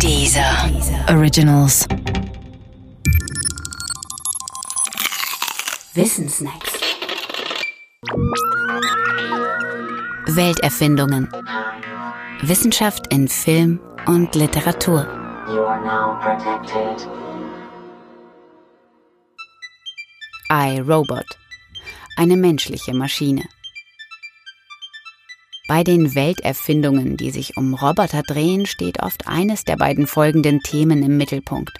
Dieser Originals. Wissensnacks. Welterfindungen. Wissenschaft in Film und Literatur. iRobot. Eine menschliche Maschine. Bei den Welterfindungen, die sich um Roboter drehen, steht oft eines der beiden folgenden Themen im Mittelpunkt.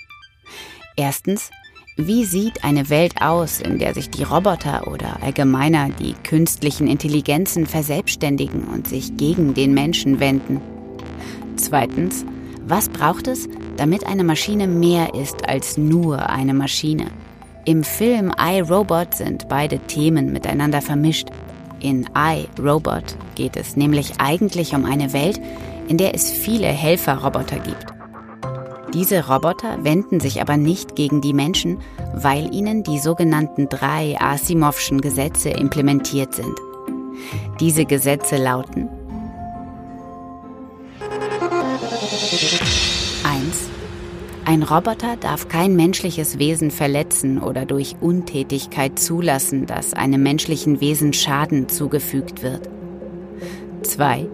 Erstens, wie sieht eine Welt aus, in der sich die Roboter oder allgemeiner die künstlichen Intelligenzen verselbstständigen und sich gegen den Menschen wenden? Zweitens, was braucht es, damit eine Maschine mehr ist als nur eine Maschine? Im Film iRobot sind beide Themen miteinander vermischt. In I, Robot, geht es nämlich eigentlich um eine Welt, in der es viele Helferroboter gibt. Diese Roboter wenden sich aber nicht gegen die Menschen, weil ihnen die sogenannten drei Asimovschen Gesetze implementiert sind. Diese Gesetze lauten 1. Ein Roboter darf kein menschliches Wesen verletzen oder durch Untätigkeit zulassen, dass einem menschlichen Wesen Schaden zugefügt wird. 2.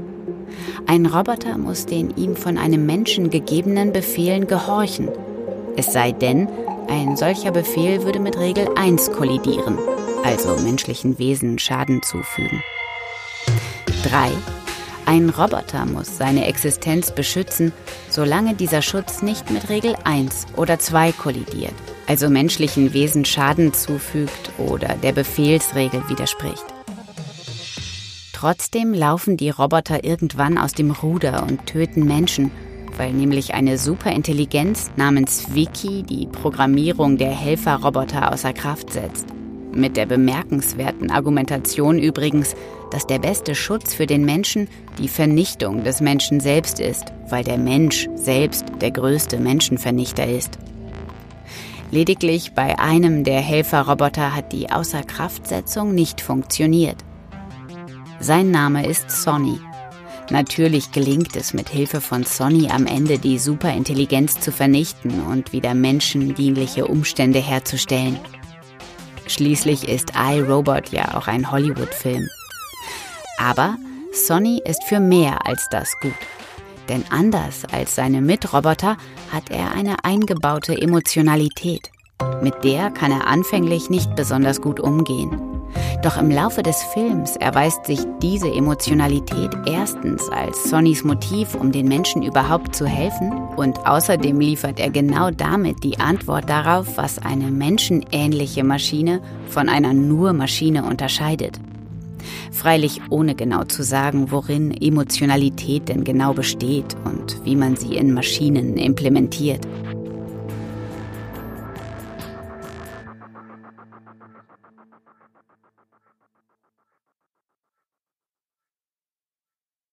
Ein Roboter muss den ihm von einem Menschen gegebenen Befehlen gehorchen. Es sei denn, ein solcher Befehl würde mit Regel 1 kollidieren, also menschlichen Wesen Schaden zufügen. 3. Ein Roboter muss seine Existenz beschützen, solange dieser Schutz nicht mit Regel 1 oder 2 kollidiert, also menschlichen Wesen Schaden zufügt oder der Befehlsregel widerspricht. Trotzdem laufen die Roboter irgendwann aus dem Ruder und töten Menschen, weil nämlich eine Superintelligenz namens Wiki die Programmierung der Helferroboter außer Kraft setzt. Mit der bemerkenswerten Argumentation übrigens, dass der beste Schutz für den Menschen die Vernichtung des Menschen selbst ist, weil der Mensch selbst der größte Menschenvernichter ist. Lediglich bei einem der Helferroboter hat die Außerkraftsetzung nicht funktioniert. Sein Name ist Sonny. Natürlich gelingt es mit Hilfe von Sonny am Ende die Superintelligenz zu vernichten und wieder menschendienliche Umstände herzustellen. Schließlich ist iRobot ja auch ein Hollywood-Film. Aber Sonny ist für mehr als das gut. Denn anders als seine Mitroboter hat er eine eingebaute Emotionalität. Mit der kann er anfänglich nicht besonders gut umgehen. Doch im Laufe des Films erweist sich diese Emotionalität erstens als Sonnys Motiv, um den Menschen überhaupt zu helfen, und außerdem liefert er genau damit die Antwort darauf, was eine menschenähnliche Maschine von einer nur Maschine unterscheidet. Freilich ohne genau zu sagen, worin Emotionalität denn genau besteht und wie man sie in Maschinen implementiert.